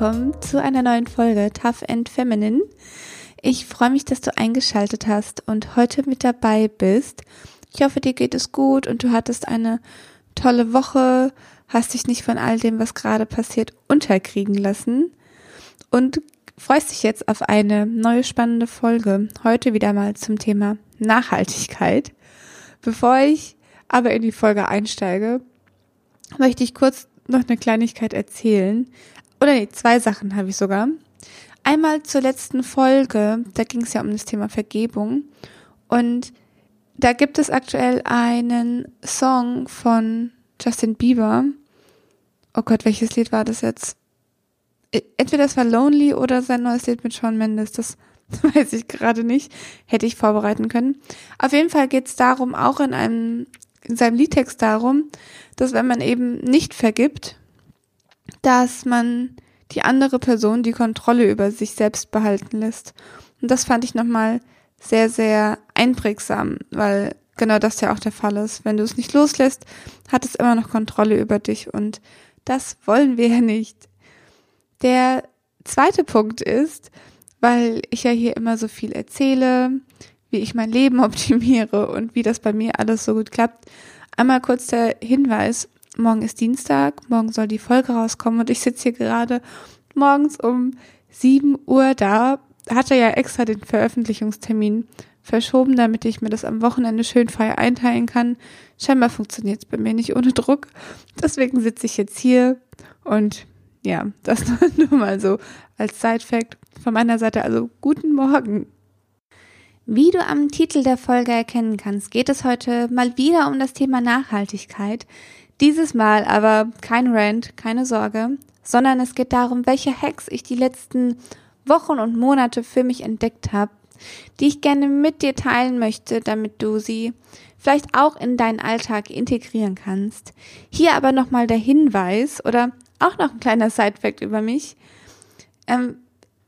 willkommen zu einer neuen Folge Tough and Feminine. Ich freue mich, dass du eingeschaltet hast und heute mit dabei bist. Ich hoffe, dir geht es gut und du hattest eine tolle Woche, hast dich nicht von all dem, was gerade passiert, unterkriegen lassen und freust dich jetzt auf eine neue spannende Folge. Heute wieder mal zum Thema Nachhaltigkeit. Bevor ich aber in die Folge einsteige, möchte ich kurz noch eine Kleinigkeit erzählen. Oder nee, zwei Sachen habe ich sogar. Einmal zur letzten Folge, da ging es ja um das Thema Vergebung. Und da gibt es aktuell einen Song von Justin Bieber. Oh Gott, welches Lied war das jetzt? Entweder das war Lonely oder sein neues Lied mit Shawn Mendes. Das weiß ich gerade nicht. Hätte ich vorbereiten können. Auf jeden Fall geht es darum, auch in einem, in seinem Liedtext darum, dass wenn man eben nicht vergibt, dass man die andere Person die Kontrolle über sich selbst behalten lässt. Und das fand ich nochmal sehr, sehr einprägsam, weil genau das ja auch der Fall ist. Wenn du es nicht loslässt, hat es immer noch Kontrolle über dich und das wollen wir ja nicht. Der zweite Punkt ist, weil ich ja hier immer so viel erzähle, wie ich mein Leben optimiere und wie das bei mir alles so gut klappt. Einmal kurz der Hinweis, morgen ist Dienstag, morgen soll die Folge rauskommen und ich sitze hier gerade morgens um 7 Uhr da, hatte ja extra den Veröffentlichungstermin verschoben, damit ich mir das am Wochenende schön frei einteilen kann. Scheinbar funktioniert es bei mir nicht ohne Druck. Deswegen sitze ich jetzt hier und ja, das nur mal so als Side-Fact von meiner Seite. Also guten Morgen. Wie du am Titel der Folge erkennen kannst, geht es heute mal wieder um das Thema Nachhaltigkeit. Dieses Mal aber kein Rant, keine Sorge, sondern es geht darum, welche Hacks ich die letzten Wochen und Monate für mich entdeckt habe, die ich gerne mit dir teilen möchte, damit du sie vielleicht auch in deinen Alltag integrieren kannst. Hier aber nochmal der Hinweis oder auch noch ein kleiner Sidefact über mich. Ähm,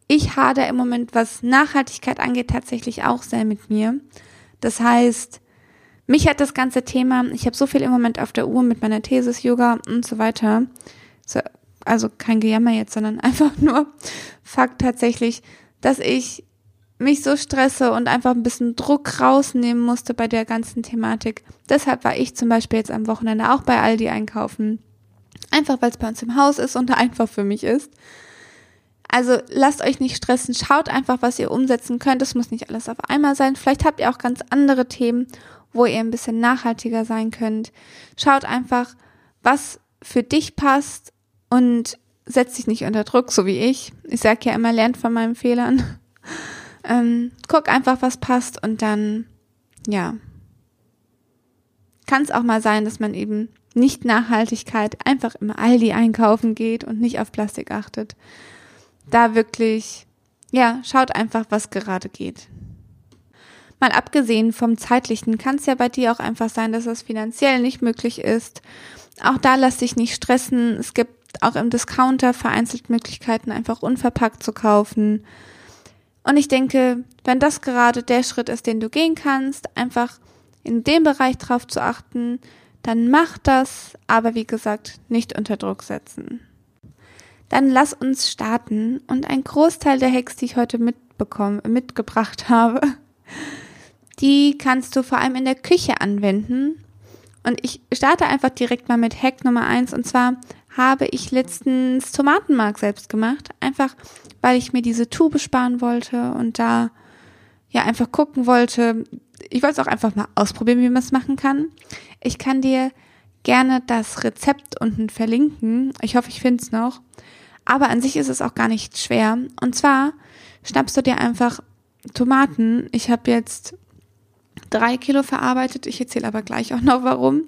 ich hader im Moment, was Nachhaltigkeit angeht, tatsächlich auch sehr mit mir. Das heißt, mich hat das ganze Thema, ich habe so viel im Moment auf der Uhr mit meiner Thesis, Yoga und so weiter. So, also kein Gejammer jetzt, sondern einfach nur Fakt tatsächlich, dass ich mich so stresse und einfach ein bisschen Druck rausnehmen musste bei der ganzen Thematik. Deshalb war ich zum Beispiel jetzt am Wochenende auch bei Aldi einkaufen. Einfach weil es bei uns im Haus ist und einfach für mich ist. Also lasst euch nicht stressen, schaut einfach, was ihr umsetzen könnt. Es muss nicht alles auf einmal sein. Vielleicht habt ihr auch ganz andere Themen, wo ihr ein bisschen nachhaltiger sein könnt. Schaut einfach, was für dich passt und setzt dich nicht unter Druck, so wie ich. Ich sage ja immer, lernt von meinen Fehlern. Ähm, guck einfach, was passt und dann, ja, kann es auch mal sein, dass man eben nicht Nachhaltigkeit einfach im Aldi einkaufen geht und nicht auf Plastik achtet da wirklich, ja, schaut einfach, was gerade geht. Mal abgesehen vom zeitlichen kann es ja bei dir auch einfach sein, dass es finanziell nicht möglich ist. Auch da lass dich nicht stressen. Es gibt auch im Discounter vereinzelt Möglichkeiten, einfach unverpackt zu kaufen. Und ich denke, wenn das gerade der Schritt ist, den du gehen kannst, einfach in dem Bereich drauf zu achten, dann mach das, aber wie gesagt, nicht unter Druck setzen. Dann lass uns starten und ein Großteil der Hacks, die ich heute mitbekommen, mitgebracht habe, die kannst du vor allem in der Küche anwenden. Und ich starte einfach direkt mal mit Hack Nummer eins und zwar habe ich letztens Tomatenmark selbst gemacht, einfach weil ich mir diese Tube sparen wollte und da ja einfach gucken wollte. Ich wollte es auch einfach mal ausprobieren, wie man es machen kann. Ich kann dir gerne das Rezept unten verlinken. Ich hoffe, ich finde es noch. Aber an sich ist es auch gar nicht schwer. Und zwar schnappst du dir einfach Tomaten. Ich habe jetzt drei Kilo verarbeitet. Ich erzähle aber gleich auch noch warum.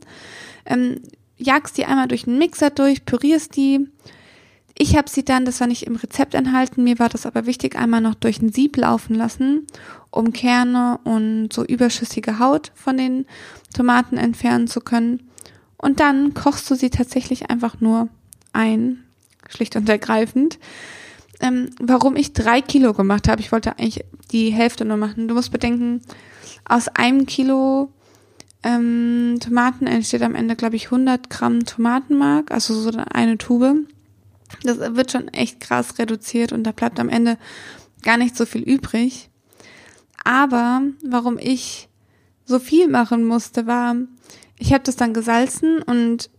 Ähm, jagst die einmal durch den Mixer durch, pürierst die. Ich habe sie dann, das war nicht im Rezept enthalten, mir war das aber wichtig, einmal noch durch ein Sieb laufen lassen, um Kerne und so überschüssige Haut von den Tomaten entfernen zu können. Und dann kochst du sie tatsächlich einfach nur ein schlicht und ergreifend. Ähm, warum ich drei Kilo gemacht habe, ich wollte eigentlich die Hälfte nur machen. Du musst bedenken, aus einem Kilo ähm, Tomaten entsteht am Ende, glaube ich, 100 Gramm Tomatenmark, also so eine Tube. Das wird schon echt krass reduziert und da bleibt am Ende gar nicht so viel übrig. Aber warum ich so viel machen musste, war, ich habe das dann gesalzen und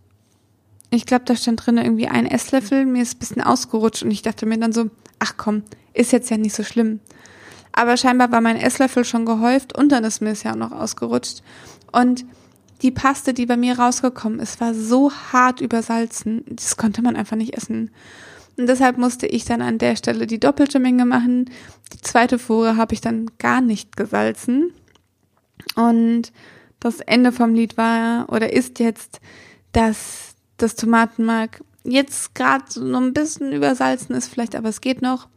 ich glaube, da stand drin irgendwie ein Esslöffel, mir ist ein bisschen ausgerutscht und ich dachte mir dann so, ach komm, ist jetzt ja nicht so schlimm. Aber scheinbar war mein Esslöffel schon gehäuft und dann ist mir es ja auch noch ausgerutscht. Und die Paste, die bei mir rausgekommen ist, war so hart übersalzen, das konnte man einfach nicht essen. Und deshalb musste ich dann an der Stelle die doppelte Menge machen. Die zweite Fuhre habe ich dann gar nicht gesalzen. Und das Ende vom Lied war oder ist jetzt, dass das Tomatenmark jetzt gerade so ein bisschen übersalzen ist, vielleicht, aber es geht noch.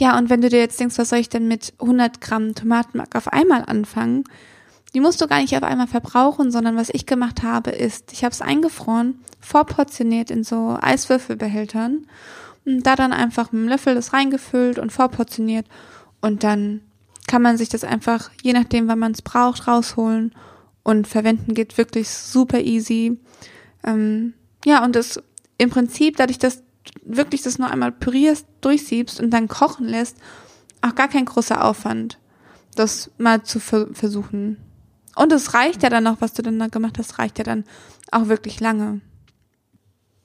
Ja, und wenn du dir jetzt denkst, was soll ich denn mit 100 Gramm Tomatenmark auf einmal anfangen? Die musst du gar nicht auf einmal verbrauchen, sondern was ich gemacht habe, ist, ich habe es eingefroren, vorportioniert in so Eiswürfelbehältern und da dann einfach mit einem Löffel das reingefüllt und vorportioniert und dann kann man sich das einfach, je nachdem, wann man es braucht, rausholen und verwenden geht wirklich super easy. Ähm, ja, und das im Prinzip, dadurch, dass wirklich das nur einmal pürierst, durchsiebst und dann kochen lässt, auch gar kein großer Aufwand, das mal zu ver versuchen. Und es reicht ja dann noch, was du dann da gemacht hast, reicht ja dann auch wirklich lange.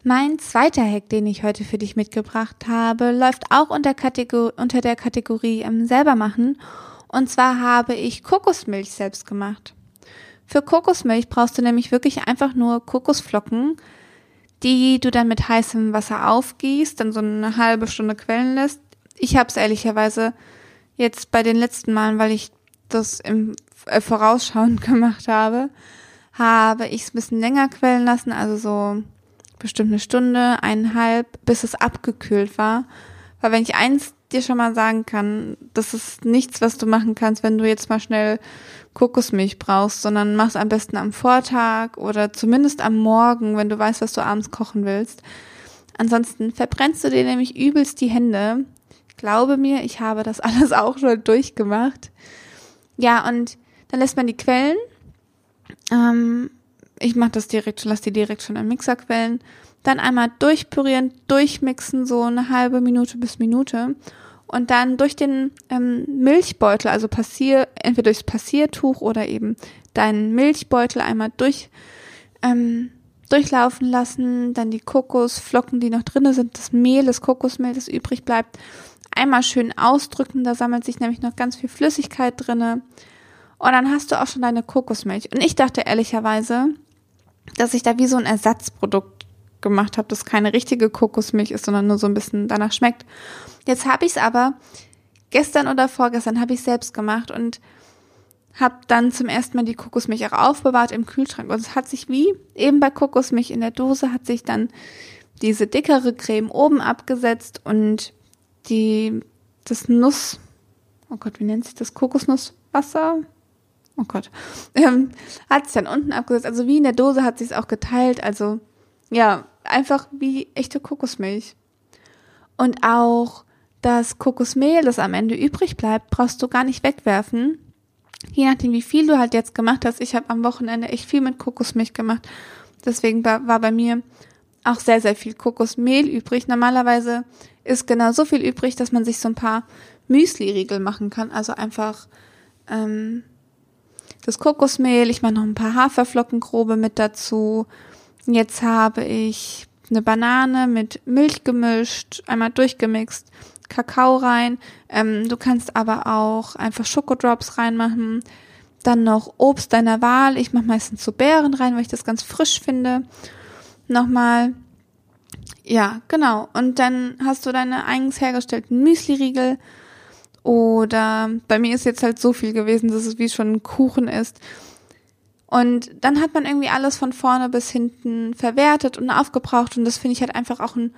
Mein zweiter Hack, den ich heute für dich mitgebracht habe, läuft auch unter, Kategor unter der Kategorie ähm, selber machen. Und zwar habe ich Kokosmilch selbst gemacht. Für Kokosmilch brauchst du nämlich wirklich einfach nur Kokosflocken, die du dann mit heißem Wasser aufgießt, dann so eine halbe Stunde quellen lässt. Ich habe es ehrlicherweise jetzt bei den letzten Malen, weil ich das im äh, vorausschauend gemacht habe, habe ich es ein bisschen länger quellen lassen, also so bestimmt eine Stunde, eineinhalb, bis es abgekühlt war. Weil wenn ich eins dir schon mal sagen kann, das ist nichts, was du machen kannst, wenn du jetzt mal schnell Kokosmilch brauchst, sondern mach's am besten am Vortag oder zumindest am Morgen, wenn du weißt, was du abends kochen willst. Ansonsten verbrennst du dir nämlich übelst die Hände. Glaube mir, ich habe das alles auch schon durchgemacht. Ja, und dann lässt man die Quellen. Ähm, ich mache das direkt, lass die direkt schon im Mixer quellen. Dann einmal durchpürieren, durchmixen, so eine halbe Minute bis Minute. Und dann durch den ähm, Milchbeutel, also passier, entweder durchs Passiertuch oder eben deinen Milchbeutel einmal durch, ähm, durchlaufen lassen. Dann die Kokosflocken, die noch drinne sind, das Mehl, das Kokosmehl, das übrig bleibt, einmal schön ausdrücken. Da sammelt sich nämlich noch ganz viel Flüssigkeit drinne. Und dann hast du auch schon deine Kokosmilch. Und ich dachte ehrlicherweise, dass ich da wie so ein Ersatzprodukt gemacht habe, das keine richtige Kokosmilch ist, sondern nur so ein bisschen danach schmeckt. Jetzt habe ich es aber gestern oder vorgestern habe ich selbst gemacht und habe dann zum ersten Mal die Kokosmilch auch aufbewahrt im Kühlschrank. Und es hat sich wie eben bei Kokosmilch in der Dose hat sich dann diese dickere Creme oben abgesetzt und die das Nuss, oh Gott, wie nennt sich das Kokosnusswasser? oh Gott, ähm, hat sich dann unten abgesetzt. Also wie in der Dose hat sich es auch geteilt. Also ja, einfach wie echte Kokosmilch. Und auch das Kokosmehl, das am Ende übrig bleibt, brauchst du gar nicht wegwerfen. Je nachdem, wie viel du halt jetzt gemacht hast. Ich habe am Wochenende echt viel mit Kokosmilch gemacht. Deswegen war, bei mir auch sehr, sehr viel Kokosmehl übrig. Normalerweise ist genau so viel übrig, dass man sich so ein paar Müsli-Riegel machen kann. Also einfach ähm, das Kokosmehl, ich mache noch ein paar Haferflocken grobe mit dazu. Jetzt habe ich eine Banane mit Milch gemischt, einmal durchgemixt, Kakao rein. Ähm, du kannst aber auch einfach Schokodrops reinmachen. Dann noch Obst deiner Wahl. Ich mache meistens so Beeren rein, weil ich das ganz frisch finde. Nochmal. Ja, genau. Und dann hast du deine eigens hergestellten Müsli-Riegel oder bei mir ist jetzt halt so viel gewesen, dass es wie schon ein Kuchen ist. Und dann hat man irgendwie alles von vorne bis hinten verwertet und aufgebraucht. Und das finde ich halt einfach auch ein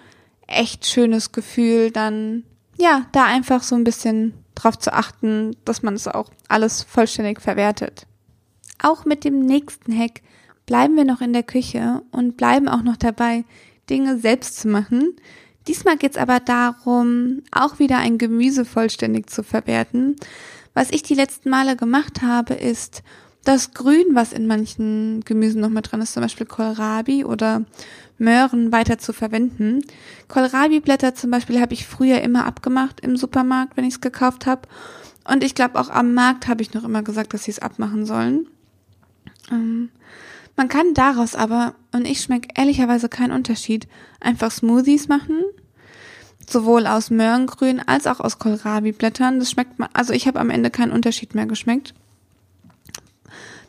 echt schönes Gefühl, dann, ja, da einfach so ein bisschen drauf zu achten, dass man es auch alles vollständig verwertet. Auch mit dem nächsten Hack bleiben wir noch in der Küche und bleiben auch noch dabei, Dinge selbst zu machen. Diesmal geht es aber darum, auch wieder ein Gemüse vollständig zu verwerten. Was ich die letzten Male gemacht habe, ist das Grün, was in manchen Gemüsen noch mit drin ist, zum Beispiel Kohlrabi oder Möhren weiter zu verwenden. Kohlrabi-Blätter zum Beispiel habe ich früher immer abgemacht im Supermarkt, wenn ich es gekauft habe. Und ich glaube auch am Markt habe ich noch immer gesagt, dass sie es abmachen sollen. Ähm, man kann daraus aber, und ich schmecke ehrlicherweise keinen Unterschied, einfach Smoothies machen. Sowohl aus Möhrengrün als auch aus Kohlrabi-Blättern. Das schmeckt man, also ich habe am Ende keinen Unterschied mehr geschmeckt.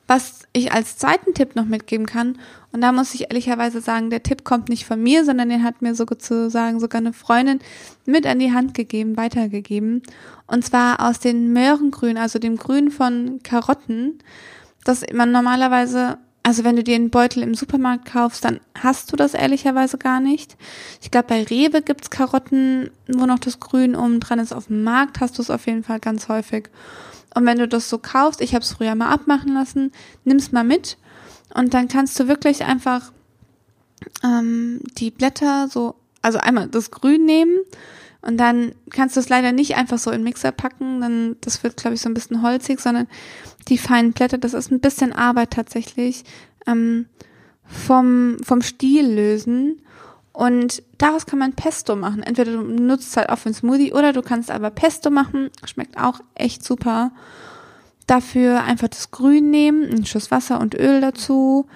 Was ich als zweiten Tipp noch mitgeben kann, und da muss ich ehrlicherweise sagen, der Tipp kommt nicht von mir, sondern den hat mir sozusagen sogar eine Freundin mit an die Hand gegeben, weitergegeben. Und zwar aus den Möhrengrün, also dem Grün von Karotten, das man normalerweise, also wenn du dir einen Beutel im Supermarkt kaufst, dann hast du das ehrlicherweise gar nicht. Ich glaube, bei Rewe gibt's Karotten, wo noch das Grün oben dran ist. Auf dem Markt hast du es auf jeden Fall ganz häufig. Und wenn du das so kaufst, ich habe es früher mal abmachen lassen, nimm's mal mit. Und dann kannst du wirklich einfach ähm, die Blätter so, also einmal das Grün nehmen und dann kannst du es leider nicht einfach so in Mixer packen, dann das wird, glaube ich, so ein bisschen holzig, sondern die feinen Blätter, das ist ein bisschen Arbeit tatsächlich, ähm, vom, vom Stiel lösen und daraus kann man Pesto machen. Entweder du nutzt es halt auch für ein Smoothie oder du kannst aber Pesto machen. Schmeckt auch echt super. Dafür einfach das Grün nehmen, einen Schuss Wasser und Öl dazu.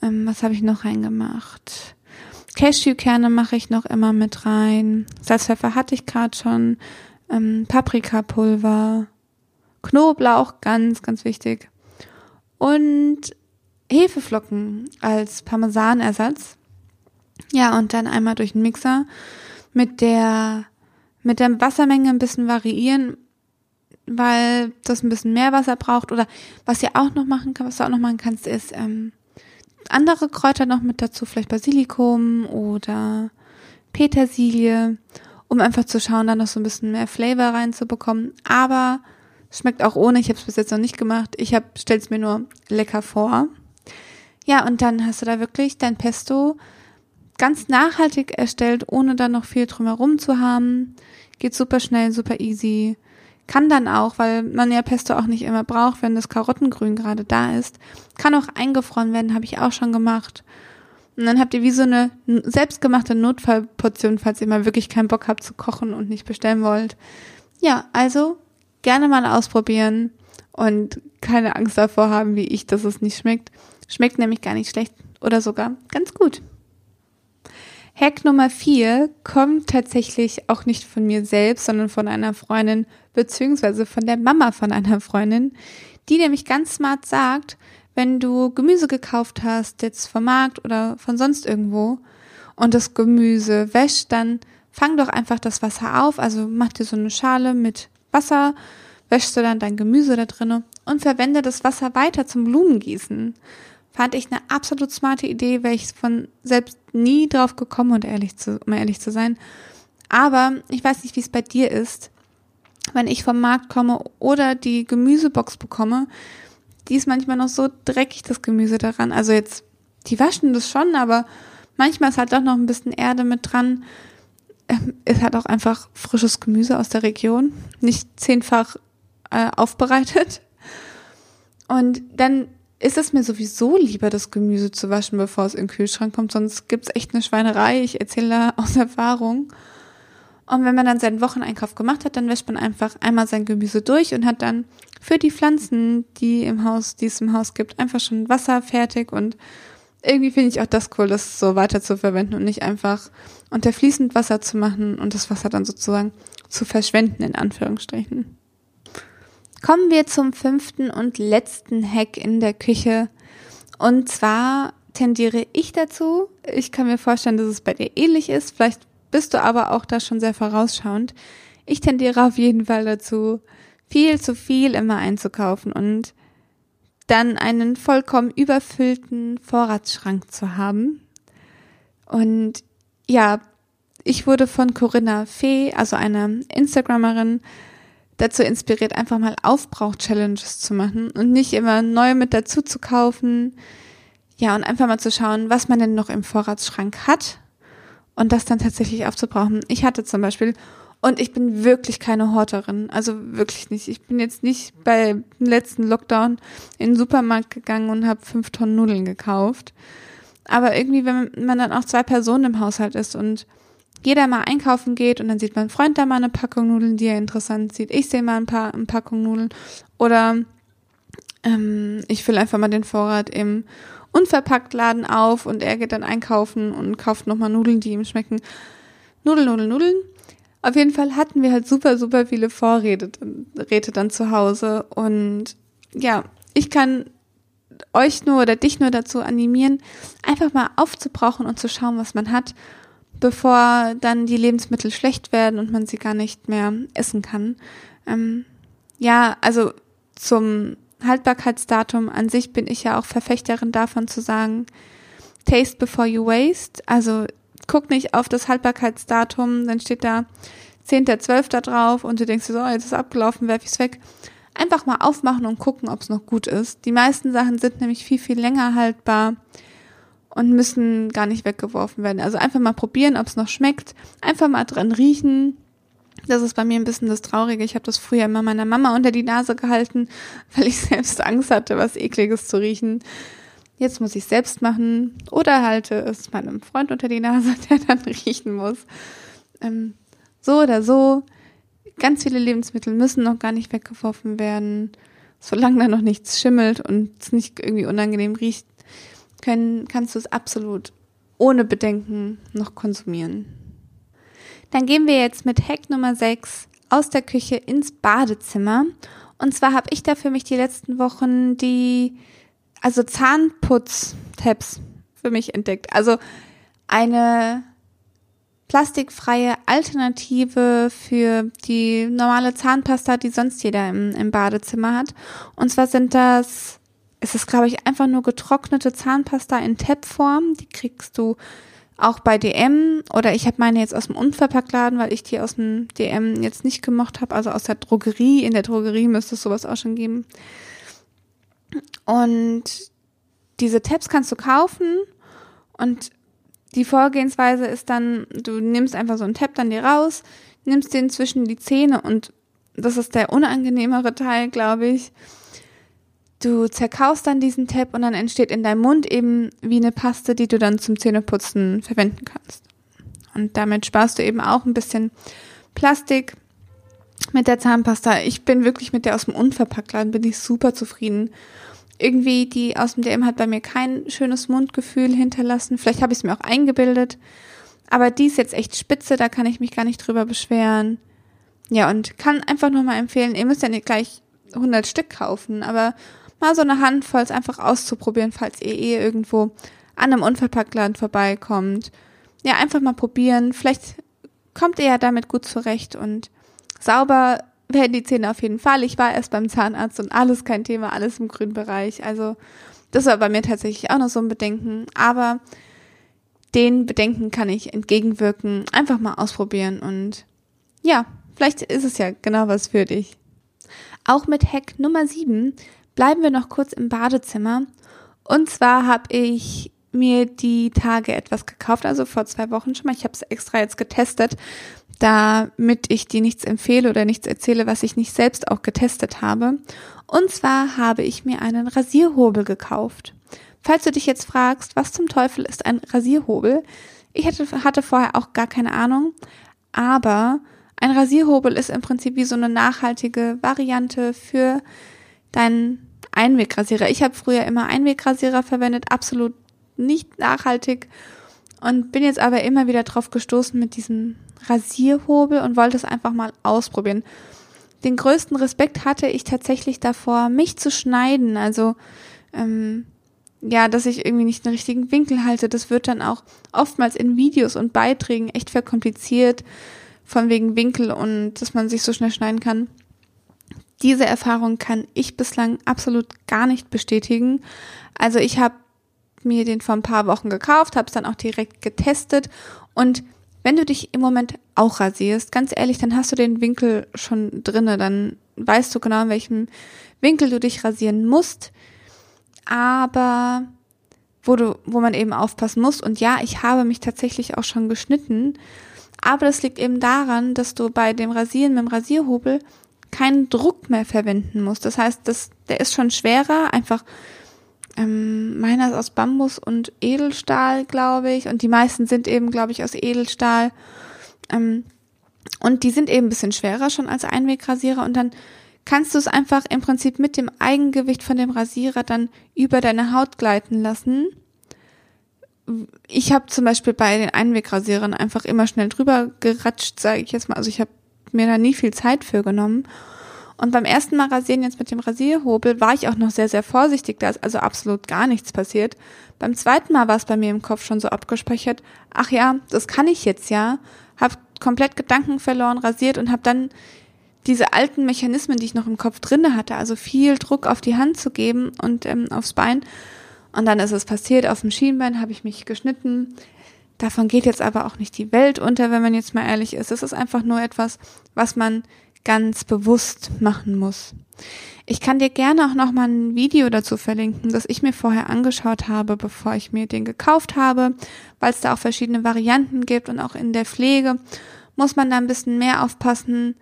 Ähm, was habe ich noch reingemacht? Cashewkerne mache ich noch immer mit rein. Salzpfeffer hatte ich gerade schon. Ähm, Paprikapulver. Knoblauch, ganz, ganz wichtig. Und Hefeflocken als Parmesanersatz. Ja, und dann einmal durch den Mixer mit der, mit der Wassermenge ein bisschen variieren, weil das ein bisschen mehr Wasser braucht. Oder was ihr auch noch machen kann, was du auch noch machen kannst, ist ähm, andere Kräuter noch mit dazu, vielleicht Basilikum oder Petersilie, um einfach zu schauen, da noch so ein bisschen mehr Flavor reinzubekommen. Aber schmeckt auch ohne. Ich habe es bis jetzt noch nicht gemacht. Ich habe stell's mir nur lecker vor. Ja, und dann hast du da wirklich dein Pesto ganz nachhaltig erstellt, ohne dann noch viel drumherum zu haben. Geht super schnell, super easy. Kann dann auch, weil man ja Pesto auch nicht immer braucht, wenn das Karottengrün gerade da ist. Kann auch eingefroren werden, habe ich auch schon gemacht. Und dann habt ihr wie so eine selbstgemachte Notfallportion, falls ihr mal wirklich keinen Bock habt zu kochen und nicht bestellen wollt. Ja, also gerne mal ausprobieren und keine Angst davor haben, wie ich, dass es nicht schmeckt. Schmeckt nämlich gar nicht schlecht oder sogar ganz gut. Hack Nummer vier kommt tatsächlich auch nicht von mir selbst, sondern von einer Freundin, beziehungsweise von der Mama von einer Freundin, die nämlich ganz smart sagt, wenn du Gemüse gekauft hast, jetzt vom Markt oder von sonst irgendwo, und das Gemüse wäscht, dann fang doch einfach das Wasser auf, also mach dir so eine Schale mit Wasser, wäschst du dann dein Gemüse da drinnen und verwende das Wasser weiter zum Blumengießen. Fand ich eine absolut smarte Idee, wäre ich von selbst nie drauf gekommen, und ehrlich zu, um ehrlich zu sein. Aber ich weiß nicht, wie es bei dir ist. Wenn ich vom Markt komme oder die Gemüsebox bekomme, die ist manchmal noch so dreckig, das Gemüse daran. Also jetzt, die waschen das schon, aber manchmal ist halt doch noch ein bisschen Erde mit dran. Es ähm, hat auch einfach frisches Gemüse aus der Region, nicht zehnfach äh, aufbereitet. Und dann ist es mir sowieso lieber, das Gemüse zu waschen, bevor es in den Kühlschrank kommt. Sonst gibt's echt eine Schweinerei. Ich erzähle da aus Erfahrung. Und wenn man dann seinen Wocheneinkauf gemacht hat, dann wäscht man einfach einmal sein Gemüse durch und hat dann für die Pflanzen, die im Haus, die es im Haus gibt, einfach schon Wasser fertig. Und irgendwie finde ich auch das cool, das so weiter zu verwenden und nicht einfach unter fließend Wasser zu machen und das Wasser dann sozusagen zu verschwenden, in Anführungsstrichen. Kommen wir zum fünften und letzten Hack in der Küche. Und zwar tendiere ich dazu. Ich kann mir vorstellen, dass es bei dir ähnlich ist. Vielleicht bist du aber auch da schon sehr vorausschauend. Ich tendiere auf jeden Fall dazu, viel zu viel immer einzukaufen und dann einen vollkommen überfüllten Vorratsschrank zu haben. Und ja, ich wurde von Corinna Fee, also einer Instagrammerin, dazu inspiriert, einfach mal Aufbrauch-Challenges zu machen und nicht immer neu mit dazu zu kaufen. Ja, und einfach mal zu schauen, was man denn noch im Vorratsschrank hat und das dann tatsächlich aufzubrauchen. Ich hatte zum Beispiel Und ich bin wirklich keine Horterin. Also wirklich nicht. Ich bin jetzt nicht bei dem letzten Lockdown in den Supermarkt gegangen und habe fünf Tonnen Nudeln gekauft. Aber irgendwie, wenn man dann auch zwei Personen im Haushalt ist und jeder mal einkaufen geht und dann sieht mein Freund da mal eine Packung Nudeln, die er interessant sieht. Ich sehe mal ein paar eine Packung Nudeln. Oder ähm, ich fülle einfach mal den Vorrat im Unverpacktladen auf und er geht dann einkaufen und kauft nochmal Nudeln, die ihm schmecken. Nudeln, Nudeln, Nudeln. Auf jeden Fall hatten wir halt super, super viele Vorräte Räte dann zu Hause. Und ja, ich kann euch nur oder dich nur dazu animieren, einfach mal aufzubrauchen und zu schauen, was man hat, bevor dann die Lebensmittel schlecht werden und man sie gar nicht mehr essen kann. Ähm, ja, also zum Haltbarkeitsdatum an sich bin ich ja auch Verfechterin davon zu sagen, taste before you waste. Also guck nicht auf das Haltbarkeitsdatum, dann steht da 10.12. drauf und du denkst dir so, oh, jetzt ist abgelaufen, werf ich's weg. Einfach mal aufmachen und gucken, ob es noch gut ist. Die meisten Sachen sind nämlich viel, viel länger haltbar und müssen gar nicht weggeworfen werden. Also einfach mal probieren, ob es noch schmeckt. Einfach mal dran riechen. Das ist bei mir ein bisschen das Traurige. Ich habe das früher immer meiner Mama unter die Nase gehalten, weil ich selbst Angst hatte, was Ekliges zu riechen. Jetzt muss ich selbst machen oder halte es meinem Freund unter die Nase, der dann riechen muss. Ähm, so oder so, ganz viele Lebensmittel müssen noch gar nicht weggeworfen werden. Solange da noch nichts schimmelt und es nicht irgendwie unangenehm riecht, können, kannst du es absolut ohne Bedenken noch konsumieren. Dann gehen wir jetzt mit Hack Nummer 6 aus der Küche ins Badezimmer. Und zwar habe ich da für mich die letzten Wochen die also Zahnputz-Tabs für mich entdeckt. Also eine plastikfreie Alternative für die normale Zahnpasta, die sonst jeder im, im Badezimmer hat. Und zwar sind das, es ist glaube ich einfach nur getrocknete Zahnpasta in Tab-Form. Die kriegst du auch bei DM oder ich habe meine jetzt aus dem Unverpacktladen, weil ich die aus dem DM jetzt nicht gemocht habe, also aus der Drogerie. In der Drogerie müsste es sowas auch schon geben. Und diese Tabs kannst du kaufen und die Vorgehensweise ist dann, du nimmst einfach so einen Tab dann dir raus, nimmst den zwischen die Zähne und das ist der unangenehmere Teil, glaube ich. Du zerkaust dann diesen Tab und dann entsteht in deinem Mund eben wie eine Paste, die du dann zum Zähneputzen verwenden kannst. Und damit sparst du eben auch ein bisschen Plastik mit der Zahnpasta. Ich bin wirklich mit der aus dem Unverpacktladen, bin ich super zufrieden. Irgendwie die aus dem DM hat bei mir kein schönes Mundgefühl hinterlassen. Vielleicht habe ich es mir auch eingebildet. Aber die ist jetzt echt spitze, da kann ich mich gar nicht drüber beschweren. Ja, und kann einfach nur mal empfehlen, ihr müsst ja nicht gleich 100 Stück kaufen, aber mal so eine Handvoll einfach auszuprobieren, falls ihr eh irgendwo an einem Unverpacktladen vorbeikommt. Ja, einfach mal probieren. Vielleicht kommt ihr ja damit gut zurecht und Sauber werden die Zähne auf jeden Fall. Ich war erst beim Zahnarzt und alles kein Thema, alles im grünen Bereich. Also das war bei mir tatsächlich auch noch so ein Bedenken. Aber den Bedenken kann ich entgegenwirken. Einfach mal ausprobieren und ja, vielleicht ist es ja genau was für dich. Auch mit Hack Nummer 7 bleiben wir noch kurz im Badezimmer. Und zwar habe ich mir die Tage etwas gekauft, also vor zwei Wochen schon mal. Ich habe es extra jetzt getestet, damit ich dir nichts empfehle oder nichts erzähle, was ich nicht selbst auch getestet habe. Und zwar habe ich mir einen Rasierhobel gekauft. Falls du dich jetzt fragst, was zum Teufel ist ein Rasierhobel? Ich hatte, hatte vorher auch gar keine Ahnung, aber ein Rasierhobel ist im Prinzip wie so eine nachhaltige Variante für deinen Einwegrasierer. Ich habe früher immer Einwegrasierer verwendet, absolut nicht nachhaltig und bin jetzt aber immer wieder drauf gestoßen mit diesem Rasierhobel und wollte es einfach mal ausprobieren. Den größten Respekt hatte ich tatsächlich davor, mich zu schneiden. Also ähm, ja, dass ich irgendwie nicht den richtigen Winkel halte. Das wird dann auch oftmals in Videos und Beiträgen echt verkompliziert, von wegen Winkel und dass man sich so schnell schneiden kann. Diese Erfahrung kann ich bislang absolut gar nicht bestätigen. Also ich habe mir den vor ein paar Wochen gekauft, habe es dann auch direkt getestet und wenn du dich im Moment auch rasierst, ganz ehrlich, dann hast du den Winkel schon drinne, dann weißt du genau, in welchem Winkel du dich rasieren musst. Aber wo du, wo man eben aufpassen muss. Und ja, ich habe mich tatsächlich auch schon geschnitten. Aber das liegt eben daran, dass du bei dem Rasieren mit dem Rasierhobel keinen Druck mehr verwenden musst. Das heißt, das, der ist schon schwerer, einfach ähm, meiner ist aus Bambus und Edelstahl, glaube ich. Und die meisten sind eben, glaube ich, aus Edelstahl. Ähm, und die sind eben ein bisschen schwerer schon als Einwegrasierer. Und dann kannst du es einfach im Prinzip mit dem Eigengewicht von dem Rasierer dann über deine Haut gleiten lassen. Ich habe zum Beispiel bei den Einwegrasierern einfach immer schnell drüber geratscht, sage ich jetzt mal. Also ich habe mir da nie viel Zeit für genommen. Und beim ersten Mal rasieren jetzt mit dem Rasierhobel war ich auch noch sehr, sehr vorsichtig, da ist also absolut gar nichts passiert. Beim zweiten Mal war es bei mir im Kopf schon so abgespeichert, ach ja, das kann ich jetzt ja, hab komplett Gedanken verloren, rasiert und hab dann diese alten Mechanismen, die ich noch im Kopf drinne hatte, also viel Druck auf die Hand zu geben und ähm, aufs Bein. Und dann ist es passiert, auf dem Schienbein habe ich mich geschnitten. Davon geht jetzt aber auch nicht die Welt unter, wenn man jetzt mal ehrlich ist. Es ist einfach nur etwas, was man ganz bewusst machen muss. Ich kann dir gerne auch noch mal ein Video dazu verlinken, das ich mir vorher angeschaut habe, bevor ich mir den gekauft habe, weil es da auch verschiedene Varianten gibt und auch in der Pflege muss man da ein bisschen mehr aufpassen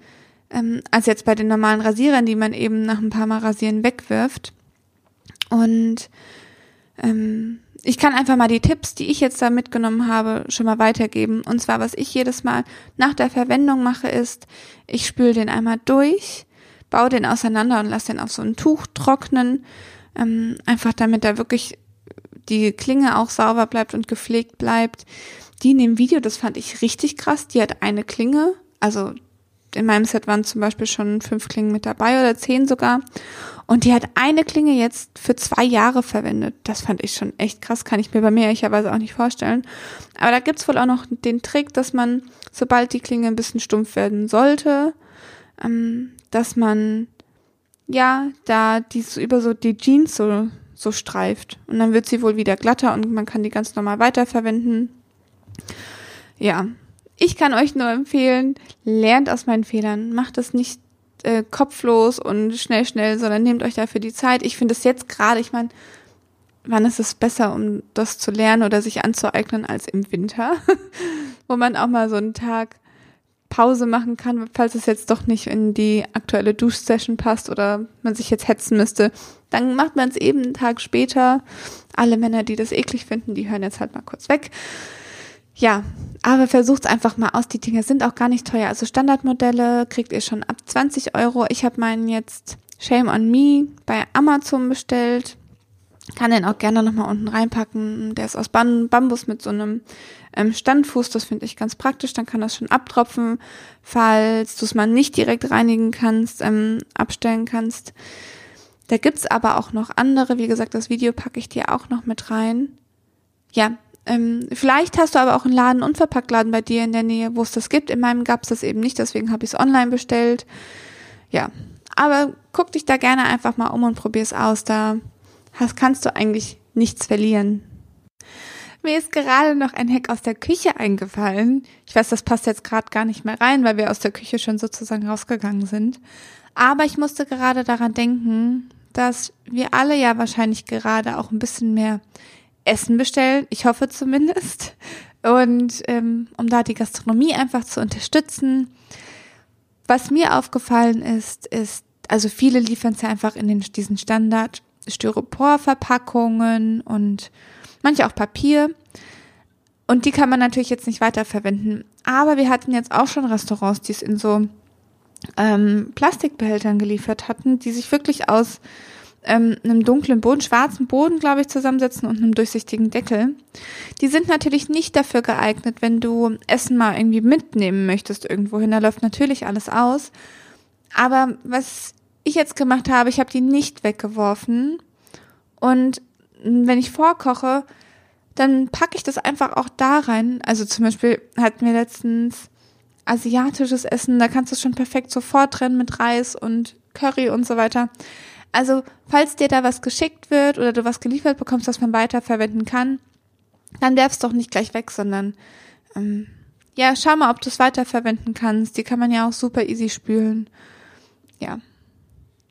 ähm, als jetzt bei den normalen Rasierern, die man eben nach ein paar Mal rasieren wegwirft. Und ähm, ich kann einfach mal die Tipps, die ich jetzt da mitgenommen habe, schon mal weitergeben. Und zwar, was ich jedes Mal nach der Verwendung mache, ist, ich spüle den einmal durch, baue den auseinander und lasse den auf so ein Tuch trocknen. Ähm, einfach damit da wirklich die Klinge auch sauber bleibt und gepflegt bleibt. Die in dem Video, das fand ich richtig krass. Die hat eine Klinge, also in meinem Set waren zum Beispiel schon fünf Klingen mit dabei oder zehn sogar. Und die hat eine Klinge jetzt für zwei Jahre verwendet. Das fand ich schon echt krass, kann ich mir bei mir ehrlicherweise auch nicht vorstellen. Aber da gibt's wohl auch noch den Trick, dass man, sobald die Klinge ein bisschen stumpf werden sollte, ähm, dass man ja da die über so die Jeans so, so streift. Und dann wird sie wohl wieder glatter und man kann die ganz normal weiterverwenden. Ja, ich kann euch nur empfehlen, lernt aus meinen Fehlern. Macht es nicht äh, kopflos und schnell, schnell, sondern nehmt euch dafür die Zeit. Ich finde es jetzt gerade, ich meine, wann ist es besser, um das zu lernen oder sich anzueignen als im Winter, wo man auch mal so einen Tag Pause machen kann, falls es jetzt doch nicht in die aktuelle Duschsession passt oder man sich jetzt hetzen müsste. Dann macht man es eben einen Tag später. Alle Männer, die das eklig finden, die hören jetzt halt mal kurz weg. Ja, aber versucht einfach mal aus. Die Dinger sind auch gar nicht teuer. Also Standardmodelle kriegt ihr schon ab 20 Euro. Ich habe meinen jetzt Shame on Me bei Amazon bestellt. Kann den auch gerne nochmal unten reinpacken. Der ist aus Bambus mit so einem ähm, Standfuß. Das finde ich ganz praktisch. Dann kann das schon abtropfen, falls du es mal nicht direkt reinigen kannst, ähm, abstellen kannst. Da gibt's aber auch noch andere. Wie gesagt, das Video packe ich dir auch noch mit rein. Ja, ähm, vielleicht hast du aber auch einen Laden, Unverpacktladen bei dir in der Nähe, wo es das gibt. In meinem gab es das eben nicht, deswegen habe ich es online bestellt. Ja, aber guck dich da gerne einfach mal um und probier es aus. Da hast, kannst du eigentlich nichts verlieren. Mir ist gerade noch ein Hack aus der Küche eingefallen. Ich weiß, das passt jetzt gerade gar nicht mehr rein, weil wir aus der Küche schon sozusagen rausgegangen sind. Aber ich musste gerade daran denken, dass wir alle ja wahrscheinlich gerade auch ein bisschen mehr Essen bestellen, ich hoffe zumindest. Und ähm, um da die Gastronomie einfach zu unterstützen. Was mir aufgefallen ist, ist, also viele liefern es ja einfach in den, diesen Standard Styropor-Verpackungen und manche auch Papier. Und die kann man natürlich jetzt nicht weiterverwenden. Aber wir hatten jetzt auch schon Restaurants, die es in so ähm, Plastikbehältern geliefert hatten, die sich wirklich aus ähm, einem dunklen Boden, schwarzen Boden, glaube ich, zusammensetzen und einem durchsichtigen Deckel. Die sind natürlich nicht dafür geeignet, wenn du Essen mal irgendwie mitnehmen möchtest irgendwohin. Da läuft natürlich alles aus. Aber was ich jetzt gemacht habe, ich habe die nicht weggeworfen. Und wenn ich vorkoche, dann packe ich das einfach auch da rein. Also zum Beispiel hatten wir letztens asiatisches Essen, da kannst du es schon perfekt sofort trennen mit Reis und Curry und so weiter. Also, falls dir da was geschickt wird oder du was geliefert bekommst, was man weiterverwenden kann, dann werf's doch nicht gleich weg, sondern ähm, ja, schau mal, ob du es weiterverwenden kannst. Die kann man ja auch super easy spülen. Ja.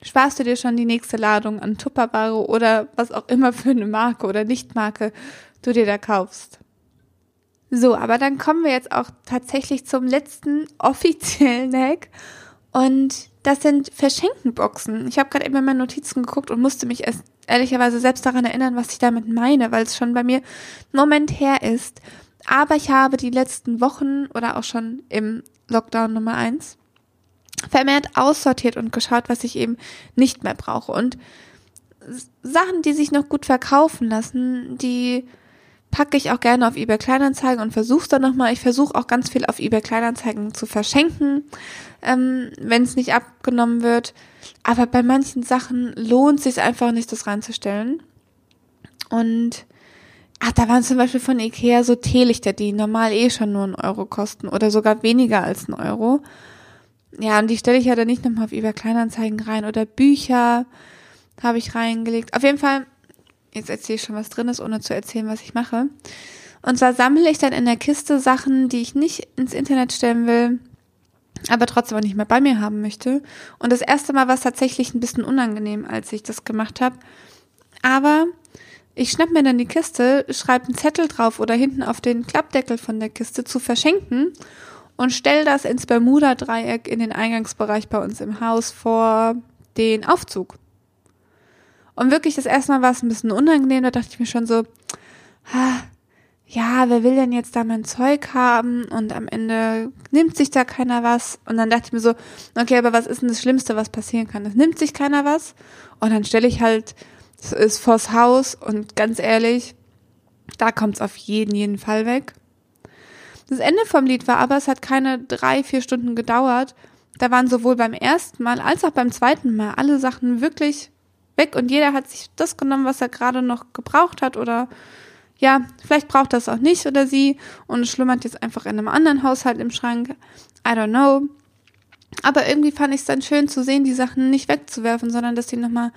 Sparst du dir schon die nächste Ladung an Tupperware oder was auch immer für eine Marke oder Nichtmarke du dir da kaufst. So, aber dann kommen wir jetzt auch tatsächlich zum letzten offiziellen Hack. Und das sind Verschenkenboxen. Ich habe gerade eben in meine Notizen geguckt und musste mich erst ehrlicherweise selbst daran erinnern, was ich damit meine, weil es schon bei mir einen Moment her ist. Aber ich habe die letzten Wochen oder auch schon im Lockdown Nummer eins vermehrt aussortiert und geschaut, was ich eben nicht mehr brauche. Und Sachen, die sich noch gut verkaufen lassen, die packe ich auch gerne auf eBay Kleinanzeigen und versuche dann nochmal. Ich versuche auch ganz viel auf eBay Kleinanzeigen zu verschenken, ähm, wenn es nicht abgenommen wird. Aber bei manchen Sachen lohnt sich einfach nicht, das reinzustellen. Und ach, da waren zum Beispiel von Ikea so Teelichter, die normal eh schon nur einen Euro kosten oder sogar weniger als einen Euro. Ja, und die stelle ich ja dann nicht nochmal auf eBay Kleinanzeigen rein oder Bücher habe ich reingelegt. Auf jeden Fall jetzt erzähle ich schon, was drin ist, ohne zu erzählen, was ich mache. Und zwar sammle ich dann in der Kiste Sachen, die ich nicht ins Internet stellen will, aber trotzdem auch nicht mehr bei mir haben möchte. Und das erste Mal war es tatsächlich ein bisschen unangenehm, als ich das gemacht habe. Aber ich schnapp mir dann die Kiste, schreibe einen Zettel drauf oder hinten auf den Klappdeckel von der Kiste zu verschenken und stelle das ins Bermuda-Dreieck in den Eingangsbereich bei uns im Haus vor den Aufzug. Und wirklich das erste Mal war es ein bisschen unangenehm, da dachte ich mir schon so, ja, wer will denn jetzt da mein Zeug haben? Und am Ende nimmt sich da keiner was. Und dann dachte ich mir so, okay, aber was ist denn das Schlimmste, was passieren kann? Es nimmt sich keiner was. Und dann stelle ich halt, es ist vors Haus und ganz ehrlich, da kommt es auf jeden, jeden Fall weg. Das Ende vom Lied war aber, es hat keine drei, vier Stunden gedauert. Da waren sowohl beim ersten Mal als auch beim zweiten Mal alle Sachen wirklich weg und jeder hat sich das genommen, was er gerade noch gebraucht hat oder ja, vielleicht braucht das auch nicht oder sie und schlummert jetzt einfach in einem anderen Haushalt im Schrank. I don't know. Aber irgendwie fand ich es dann schön zu sehen, die Sachen nicht wegzuwerfen, sondern dass sie nochmal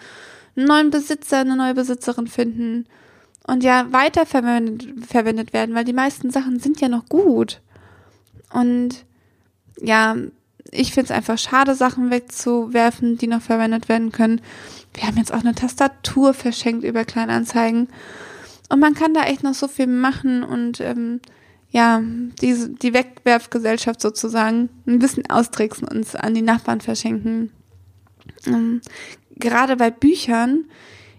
einen neuen Besitzer, eine neue Besitzerin finden und ja weiter verwendet, verwendet werden, weil die meisten Sachen sind ja noch gut. Und ja, ich finde es einfach schade, Sachen wegzuwerfen, die noch verwendet werden können. Wir haben jetzt auch eine Tastatur verschenkt über Kleinanzeigen. Und man kann da echt noch so viel machen und ähm, ja, diese, die Wegwerfgesellschaft sozusagen ein bisschen austricksen und an die Nachbarn verschenken. Ähm, gerade bei Büchern,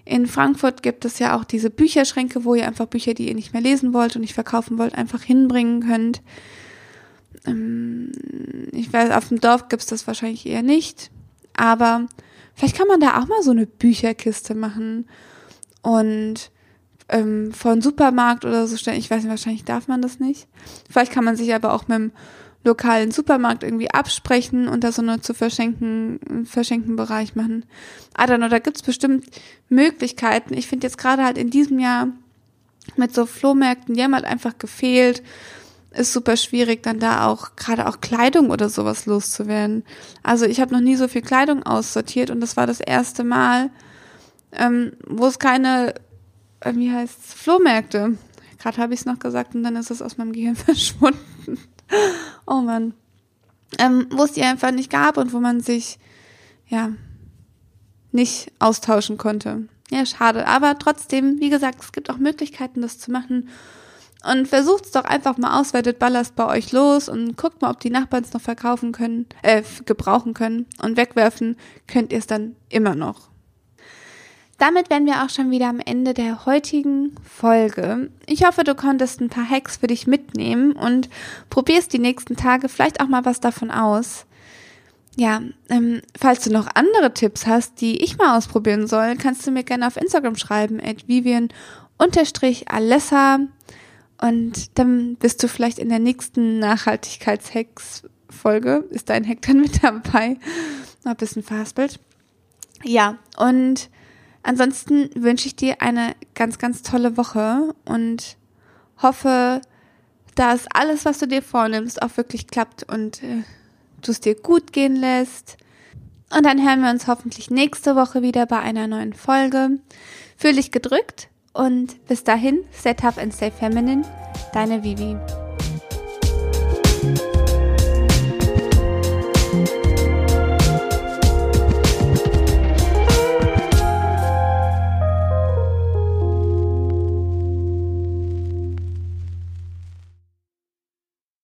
in Frankfurt gibt es ja auch diese Bücherschränke, wo ihr einfach Bücher, die ihr nicht mehr lesen wollt und nicht verkaufen wollt, einfach hinbringen könnt. Ähm, ich weiß, auf dem Dorf gibt es das wahrscheinlich eher nicht, aber vielleicht kann man da auch mal so eine Bücherkiste machen und ähm, von Supermarkt oder so stellen. Ich weiß nicht, wahrscheinlich darf man das nicht. Vielleicht kann man sich aber auch mit dem lokalen Supermarkt irgendwie absprechen und da so eine zu verschenken, verschenken Bereich machen. I don't know, da gibt's bestimmt Möglichkeiten. Ich finde jetzt gerade halt in diesem Jahr mit so Flohmärkten, die haben halt einfach gefehlt ist super schwierig, dann da auch gerade auch Kleidung oder sowas loszuwerden. Also ich habe noch nie so viel Kleidung aussortiert und das war das erste Mal, ähm, wo es keine, äh, wie heißt Flohmärkte. Gerade habe ich es noch gesagt und dann ist es aus meinem Gehirn verschwunden. oh Mann. Ähm, wo es die einfach nicht gab und wo man sich ja nicht austauschen konnte. Ja, schade. Aber trotzdem, wie gesagt, es gibt auch Möglichkeiten, das zu machen. Und versucht es doch einfach mal aus, werdet Ballast bei euch los und guckt mal, ob die Nachbarn es noch verkaufen können, äh, gebrauchen können. Und wegwerfen könnt ihr es dann immer noch. Damit wären wir auch schon wieder am Ende der heutigen Folge. Ich hoffe, du konntest ein paar Hacks für dich mitnehmen und probierst die nächsten Tage vielleicht auch mal was davon aus. Ja, ähm, falls du noch andere Tipps hast, die ich mal ausprobieren soll, kannst du mir gerne auf Instagram schreiben, at vivian-alessa. Und dann bist du vielleicht in der nächsten Nachhaltigkeitshacks-Folge, ist dein Hack dann mit dabei. Noch ein bisschen verhaspelt. Ja, und ansonsten wünsche ich dir eine ganz, ganz tolle Woche und hoffe, dass alles, was du dir vornimmst, auch wirklich klappt und äh, du es dir gut gehen lässt. Und dann hören wir uns hoffentlich nächste Woche wieder bei einer neuen Folge. Fühl dich gedrückt und bis dahin, stay tough and stay feminine, deine Vivi.